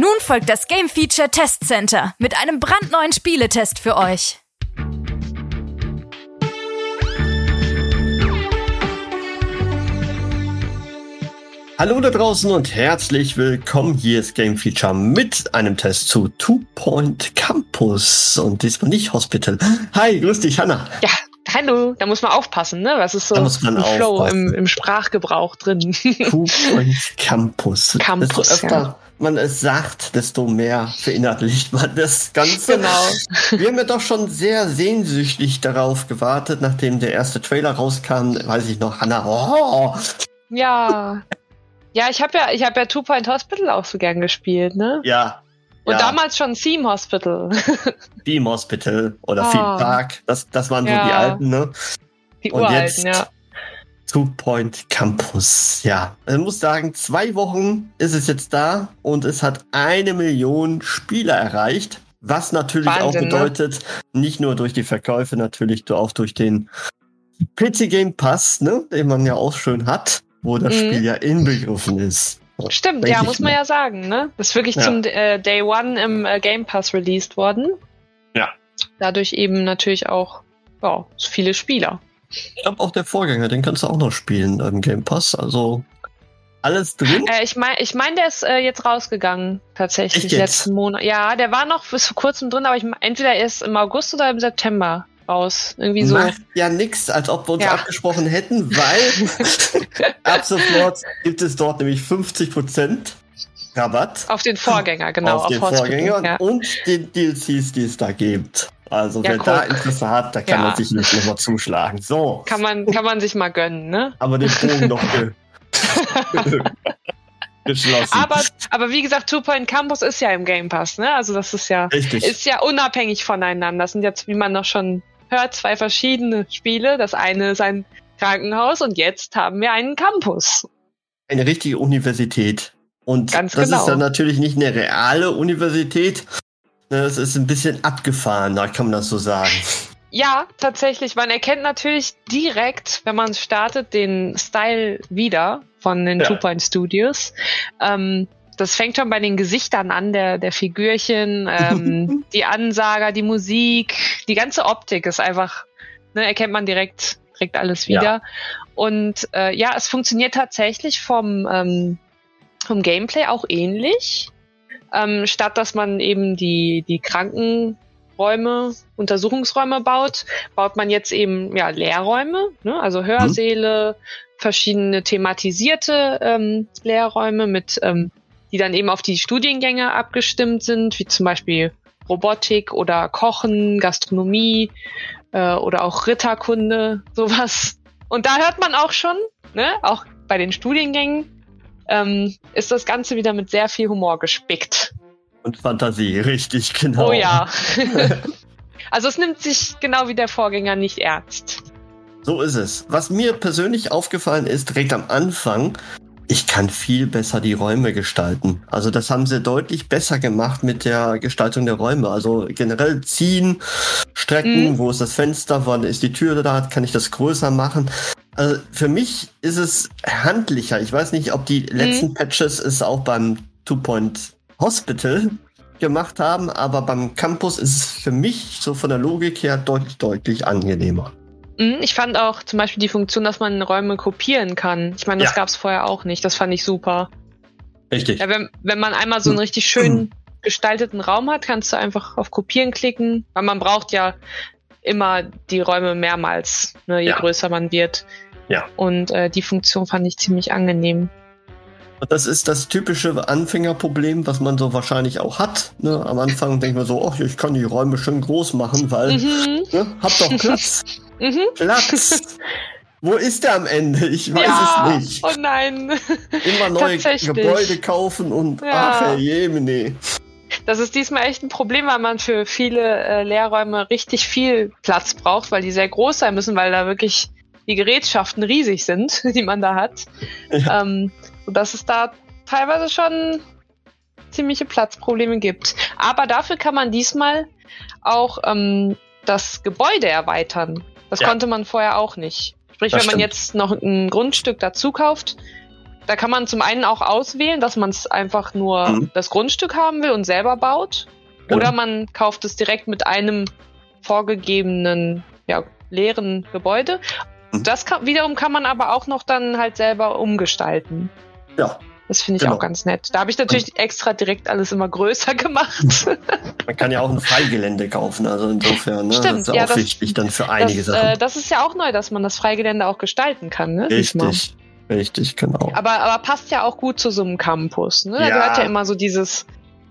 Nun folgt das Game Feature Test Center mit einem brandneuen Spieletest für euch. Hallo da draußen und herzlich willkommen. Hier ist Game Feature mit einem Test zu Two Point Campus und diesmal nicht Hospital. Hi, grüß dich, Hanna. Ja, hallo, da muss man aufpassen, ne? Was ist so Da muss man ein Flow im, im Sprachgebrauch drin? Two Point Campus. Campus, Desto öfter ja. man es sagt, desto mehr verinnerlicht man das Ganze. Genau. Wir haben ja doch schon sehr sehnsüchtig darauf gewartet, nachdem der erste Trailer rauskam. Weiß ich noch, Hanna, oh, ja. Ja, ich habe ja, ich habe ja Two Point Hospital auch so gern gespielt, ne? ja. Und ja. damals schon Theme Hospital. Beam Hospital oder Ah. Theme Park. Das, das waren so Ja. die alten, ne? Die Und uralten, jetzt ja. Two Point Campus. Ja, ich muss sagen, zwei Wochen ist es jetzt da und es hat eine Million Spieler erreicht. Was natürlich auch Wahnsinn, ne? bedeutet, nicht nur durch die Verkäufe, natürlich auch durch den PC Game Pass, ne, den man ja auch schön hat, wo das Mhm. Spiel ja inbegriffen ist. Stimmt, ja, muss man ja sagen, ne? Das ist wirklich Ja. zum äh, Day One im äh, Game Pass released worden. Ja. Dadurch eben natürlich auch, ja, so viele Spieler. Ich glaube auch der Vorgänger, den kannst du auch noch spielen im Game Pass. Also alles drin. Äh, ich meine, ich mein, der ist äh, jetzt rausgegangen, tatsächlich, letzten Monat. Ja, der war noch bis vor kurzem drin, aber ich entweder erst im August oder im September raus. Irgendwie so. Macht ja nix, als ob wir uns Ja. abgesprochen hätten, weil ab sofort gibt es dort nämlich 50% Rabatt Auf den Vorgänger, genau. auf den Hospital, Vorgänger Ja. und den DLCs, die es da gibt. Also Ja, wer da guck. Interesse hat, da kann man sich nicht nochmal zuschlagen. So, Kann man, kann man sich mal gönnen, ne? aber den Bogen noch ge geschlossen. Aber, aber wie gesagt, Two Point Campus ist ja im Game Pass, ne? Also das ist ja, Richtig. ist ja unabhängig voneinander. Das sind jetzt, wie man noch schon hört, zwei verschiedene Spiele. Das eine ist ein Krankenhaus und jetzt haben wir einen Campus. eine richtige Universität. Und Ganz das genau. ist dann natürlich nicht eine reale Universität. Das ist ein bisschen abgefahren, da kann man das so sagen. Ja, tatsächlich. Man erkennt natürlich direkt, wenn man startet, den Style wieder von den Ja. Two Point Studios. Ähm, das fängt schon bei den Gesichtern an, der, der Figürchen, ähm, die Ansager, die Musik, die ganze Optik ist einfach, ne, erkennt man direkt, direkt alles Ja. wieder. Und äh, ja, es funktioniert tatsächlich vom, ähm, vom Gameplay auch ähnlich. Ähm, statt dass man eben die, die Krankenräume, Untersuchungsräume baut, baut man jetzt eben ja Lehrräume, ne? also Hörsäle, verschiedene thematisierte ähm, Lehrräume mit, ähm, die dann eben auf die Studiengänge abgestimmt sind, wie zum Beispiel Robotik oder Kochen, Gastronomie äh, oder auch Ritterkunde, sowas. Und da hört man auch schon, ne, auch bei den Studiengängen, ähm, ist das Ganze wieder mit sehr viel Humor gespickt. Und Fantasie, richtig, genau. Oh ja. also es nimmt sich genau wie der Vorgänger nicht ernst. So ist es. Was mir persönlich aufgefallen ist, direkt am Anfang, ich kann viel besser die Räume gestalten. Also das haben sie deutlich besser gemacht mit der Gestaltung der Räume. Also generell ziehen, strecken, Mhm. wo ist das Fenster, wann ist die Tür da, kann ich das größer machen. Also für mich ist es handlicher. Ich weiß nicht, ob die letzten Patches es auch beim Two Point Hospital gemacht haben, aber beim Campus ist es für mich so von der Logik her deutlich, deutlich angenehmer. Mhm, Ich fand auch zum Beispiel die Funktion, dass man Räume kopieren kann. Ich meine, das Ja. gab's vorher auch nicht. Das fand ich super. Richtig. Ja, wenn, wenn man einmal so einen richtig schön gestalteten Raum hat, kannst du einfach auf Kopieren klicken. Weil man braucht ja immer die Räume mehrmals, ne, je Ja. größer man wird. Ja. Und äh, die Funktion fand ich ziemlich angenehm. Das ist das typische Anfängerproblem, was man so wahrscheinlich auch hat. Ne? Am Anfang denkt man so, ach, ich kann die Räume schön groß machen, weil, Mhm. ne, hab doch Platz. Mhm. Platz. Wo ist der am Ende? Ich weiß ja. es nicht. Oh nein. Immer neue. Gebäude kaufen und Ja. ach, Herr Jemine. das ist diesmal echt ein Problem, weil man für viele äh, Lehrräume richtig viel Platz braucht, weil die sehr groß sein müssen, weil da wirklich die Gerätschaften riesig sind, die man da hat. Ja. Ähm, sodass es da teilweise schon ziemliche Platzprobleme gibt. Aber dafür kann man diesmal auch ähm, das Gebäude erweitern. Das ja. konnte man vorher auch nicht. Sprich, das wenn man stimmt. jetzt noch ein Grundstück dazu kauft, da kann man zum einen auch auswählen, dass man es einfach nur mhm. das Grundstück haben will und selber baut. Genau. Oder man kauft es direkt mit einem vorgegebenen, ja, leeren Gebäude. Mhm. Das kann, wiederum kann man aber auch noch dann halt selber umgestalten. Ja. Das finde ich genau. auch ganz nett. Da habe ich natürlich extra direkt alles immer größer gemacht. Man kann ja auch ein Freigelände kaufen, also insofern, ne? Stimmt, das ist ja, auch das, wichtig dann für einige das, Sachen. Äh, das ist ja auch neu, dass man das Freigelände auch gestalten kann, ne? Richtig. Richtig, genau. Aber, aber passt ja auch gut zu so einem Campus. Ne? Da ja. gehört ja immer so dieses,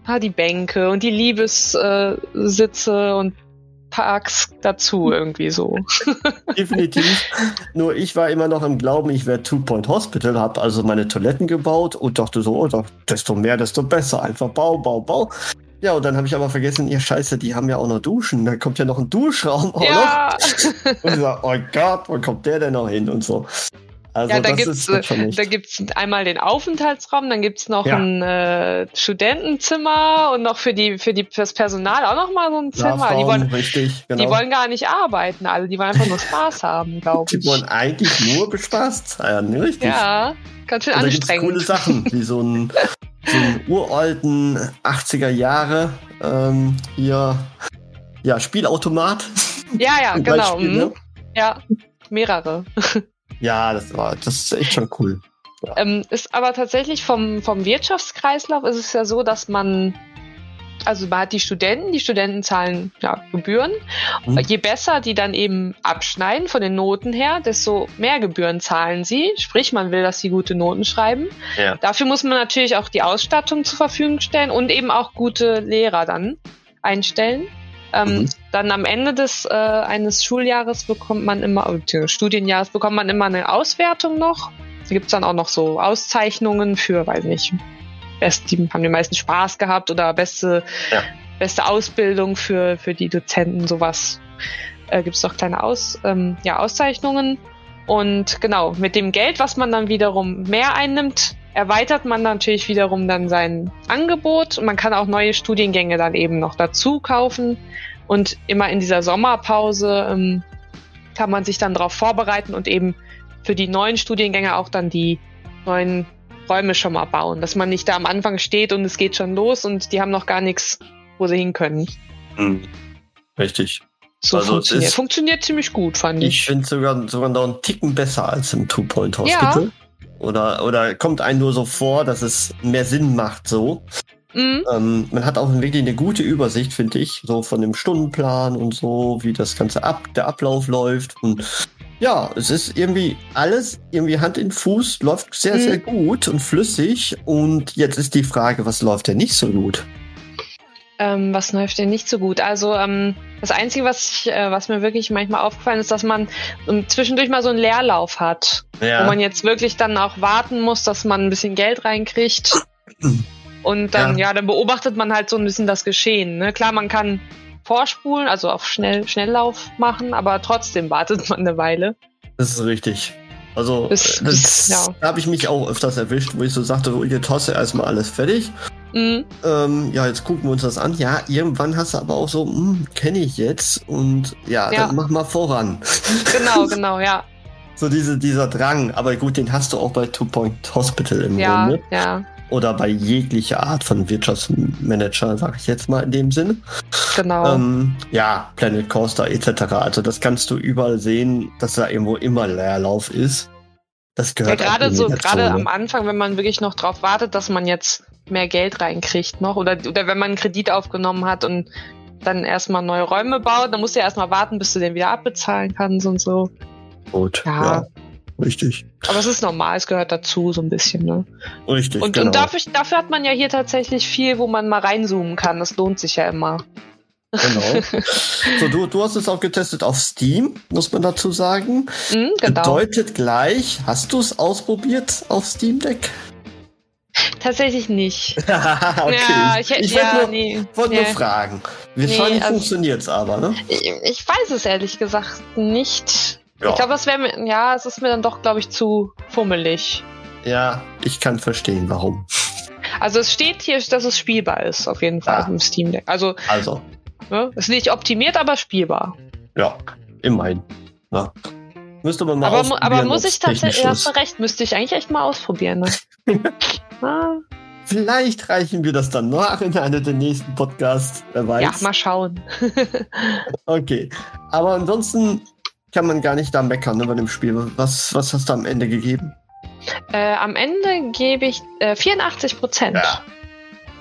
ah, die Bänke und die Liebessitze äh, und Parks dazu irgendwie so. Definitiv. Nur ich war immer noch im Glauben, ich wäre Two Point Hospital, habe also meine Toiletten gebaut und dachte so, oh, desto mehr, desto besser. Einfach Bau, Bau, Bau. Ja, und dann habe ich aber vergessen, ihr Scheiße, die haben ja auch noch Duschen. Da kommt ja noch ein Duschraum auch ja. noch. Und ich sage, oh Gott, wo kommt der denn noch hin und so. Also ja, da gibt's, da gibt's einmal den Aufenthaltsraum, dann gibt's noch ja. ein äh, Studentenzimmer und noch für die für die fürs Personal auch noch mal so ein Zimmer. Schlafraum, die wollen, richtig, genau. die wollen gar nicht arbeiten, alle, die wollen einfach nur Spaß haben, glaube ich. Die wollen eigentlich nur bespaßt sein, richtig? Ja, ganz schön und anstrengend. Da gibt's coole Sachen, wie so ein, so einen uralten 80er Jahre ähm, hier ja Spielautomat. Ja, ja, genau. Beispiel, ne? Mhm. Ja, mehrere. Ja, das war, das ist echt schon cool. Ja. Ähm, ist aber tatsächlich vom, vom Wirtschaftskreislauf ist es ja so, dass man, also man hat die Studenten, die Studenten zahlen ja, Gebühren. Mhm. Je besser die dann eben abschneiden von den Noten her, desto mehr Gebühren zahlen sie. Sprich, man will, dass sie gute Noten schreiben. Ja. Dafür muss man natürlich auch die Ausstattung zur Verfügung stellen und eben auch gute Lehrer dann einstellen. Ähm, mhm. Dann am Ende des äh, eines Schuljahres bekommt man immer, äh, Studienjahres bekommt man immer eine Auswertung noch. Da gibt's dann auch noch so Auszeichnungen für, weiß nicht, best, die haben die meisten Spaß gehabt oder beste, ja. beste Ausbildung für, für die Dozenten, sowas. Äh, gibt's noch kleine Aus, ähm, ja, Auszeichnungen. Und genau, mit dem Geld, was man dann wiederum mehr einnimmt, erweitert man natürlich wiederum dann sein Angebot und man kann auch neue Studiengänge dann eben noch dazu kaufen. Und immer in dieser Sommerpause ähm, kann man sich dann darauf vorbereiten und eben für die neuen Studiengänge auch dann die neuen Räume schon mal bauen, dass man nicht da am Anfang steht und es geht schon los und die haben noch gar nichts, wo sie hin können. Mhm. Richtig. So also funktioniert. funktioniert ziemlich gut, fand ich. Ich finde sogar, sogar noch einen Ticken besser als im Two-Point Hospital. Ja. Oder, oder kommt einem nur so vor, dass es mehr Sinn macht so. Mhm. Ähm, man hat auch wirklich eine gute Übersicht, finde ich, so von dem Stundenplan und so, wie das ganze Ab der Ablauf läuft. Und ja, es ist irgendwie alles irgendwie Hand in Fuß, läuft sehr, mhm. sehr gut und flüssig. Und jetzt ist die Frage, was läuft denn nicht so gut? Ähm, was läuft denn nicht so gut? Also ähm, das Einzige, was, ich, äh, was mir wirklich manchmal aufgefallen ist, dass man um, zwischendurch mal so einen Leerlauf hat, ja. wo man jetzt wirklich dann auch warten muss, dass man ein bisschen Geld reinkriegt. Und dann, ja. ja, dann beobachtet man halt so ein bisschen das Geschehen. Ne? Klar, man kann vorspulen, also auf Schnell Schnelllauf machen, aber trotzdem wartet man eine Weile. Das ist richtig. Also, das, das ja. habe ich mich auch öfters erwischt, wo ich so sagte, hast du erstmal alles fertig. Mhm. Ähm, ja, jetzt gucken wir uns das an. Ja, irgendwann hast du aber auch so, hm, kenne ich jetzt und ja, ja, dann mach mal voran. Genau, genau, ja. so diese, dieser Drang, aber gut, den hast du auch bei Two Point Hospital im ja, Grunde. Ja. Oder bei jeglicher Art von Wirtschaftsmanager, sag ich jetzt mal in dem Sinne. Genau. Ähm, ja, Planet Coaster etc. Also das kannst du überall sehen, dass da irgendwo immer Leerlauf ist. Das gehört ja, gerade so, gerade am Anfang, wenn man wirklich noch drauf wartet, dass man jetzt mehr Geld reinkriegt noch oder, oder wenn man einen Kredit aufgenommen hat und dann erstmal neue Räume baut, dann musst du ja erstmal warten, bis du den wieder abbezahlen kannst und so. Gut, ja. ja. Richtig. Aber es ist normal, es gehört dazu, so ein bisschen, ne? Richtig. Und, genau. und dafür, dafür hat man ja hier tatsächlich viel, wo man mal reinzoomen kann. Das lohnt sich ja immer. Genau. so, du, du hast es auch getestet auf Steam, muss man dazu sagen. Mm, genau. Bedeutet gleich, hast du es ausprobiert auf Steam Deck? Tatsächlich nicht. okay. Ja, ich, ich ja, wollte nur, nee, wollt nee. nur fragen. Wahrscheinlich also- funktioniert es aber, ne? Ich, ich weiß es ehrlich gesagt nicht. Ja. Ich glaube, das wäre mir, ja, es ist mir dann doch, glaube ich, zu fummelig. Ja, ich kann verstehen, warum. Also es steht hier, dass es spielbar ist, auf jeden Fall Ah. im Steam Deck. Also, Also, ne, ist nicht optimiert, aber spielbar. ja, immerhin. Na. Müsste man mal Aber, mu- aber ausprobieren, muss ich tatsächlich, hast du recht, müsste ich eigentlich echt mal ausprobieren. Ne? Vielleicht reichen wir das dann noch in einer der nächsten Podcasts. Wer weiß. ja, mal schauen. Okay. Aber ansonsten kann man gar nicht da meckern ne, bei dem Spiel. Was, was hast du am Ende gegeben? Äh, am Ende gebe ich äh, 84 Prozent. Ja.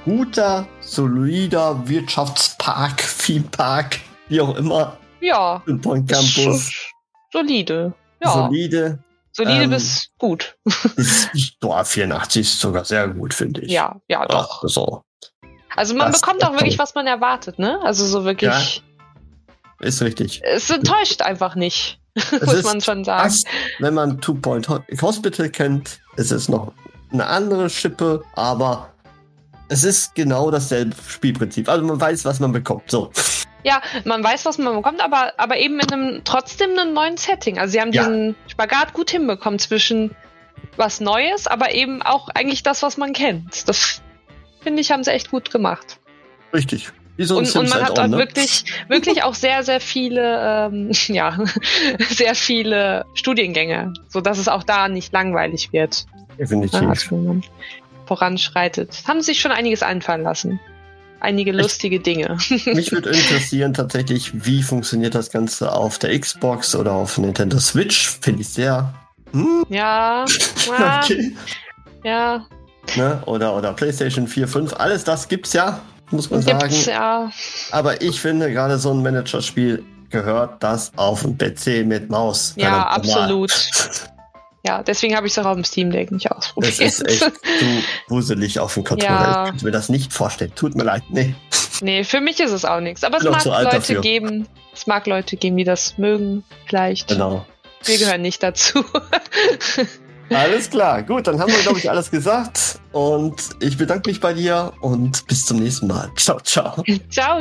Guter, solider Wirtschaftspark, Themepark, wie auch immer. Ja, Im Point Campus. solide. Ja, Solide. Solide ähm, bis gut. Ist, ja, 84 ist sogar sehr gut, finde ich. Ja, ja, doch. Ach, so. Also man das bekommt auch wirklich, toll. was man erwartet, ne? Also so wirklich. Ist richtig. Es enttäuscht einfach nicht, muss man schon sagen. Fast, wenn man Two Point Ho- Hospital kennt, ist es noch eine andere Schippe, aber es ist genau dasselbe Spielprinzip. Also man weiß, was man bekommt. So. Ja, man weiß, was man bekommt, aber, aber eben in einem trotzdem einem neuen Setting. Also sie haben Ja. diesen Spagat gut hinbekommen zwischen was Neues, aber eben auch eigentlich das, was man kennt. Das finde ich, haben sie echt gut gemacht. Richtig. So Und, und man hat Add-on, auch ne? wirklich, wirklich auch sehr, sehr viele, ähm, ja, sehr viele Studiengänge, so dass es auch da nicht langweilig wird, Definitiv. man voranschreitet. Haben sich schon einiges einfallen lassen. Einige lustige Dinge. Mich würde interessieren tatsächlich, wie funktioniert das Ganze auf der Xbox oder auf Nintendo Switch. Finde ich sehr. Hm, Ja, ja, okay. ja, Ne? Oder, oder PlayStation 4, 5. Alles das gibt's ja, muss man sagen. gibt's ja. Aber ich finde, gerade so ein Managerspiel gehört das auf dem PC mit Maus. Ja, absolut. Ja, deswegen habe ich es auch auf dem Steam Deck nicht ausprobiert. Es ist echt zu wuselig auf dem Controller. Ja. Ich könnte mir das nicht vorstellen. Tut mir leid. Nee. nee, für mich ist es auch nichts. Aber es mag Leute dafür. geben, es mag Leute geben, die das mögen, vielleicht. Genau. Wir gehören nicht dazu. Alles klar. Gut, dann haben wir, glaube ich, alles gesagt. Und ich bedanke mich bei dir und bis zum nächsten Mal. Ciao, ciao. Ciao.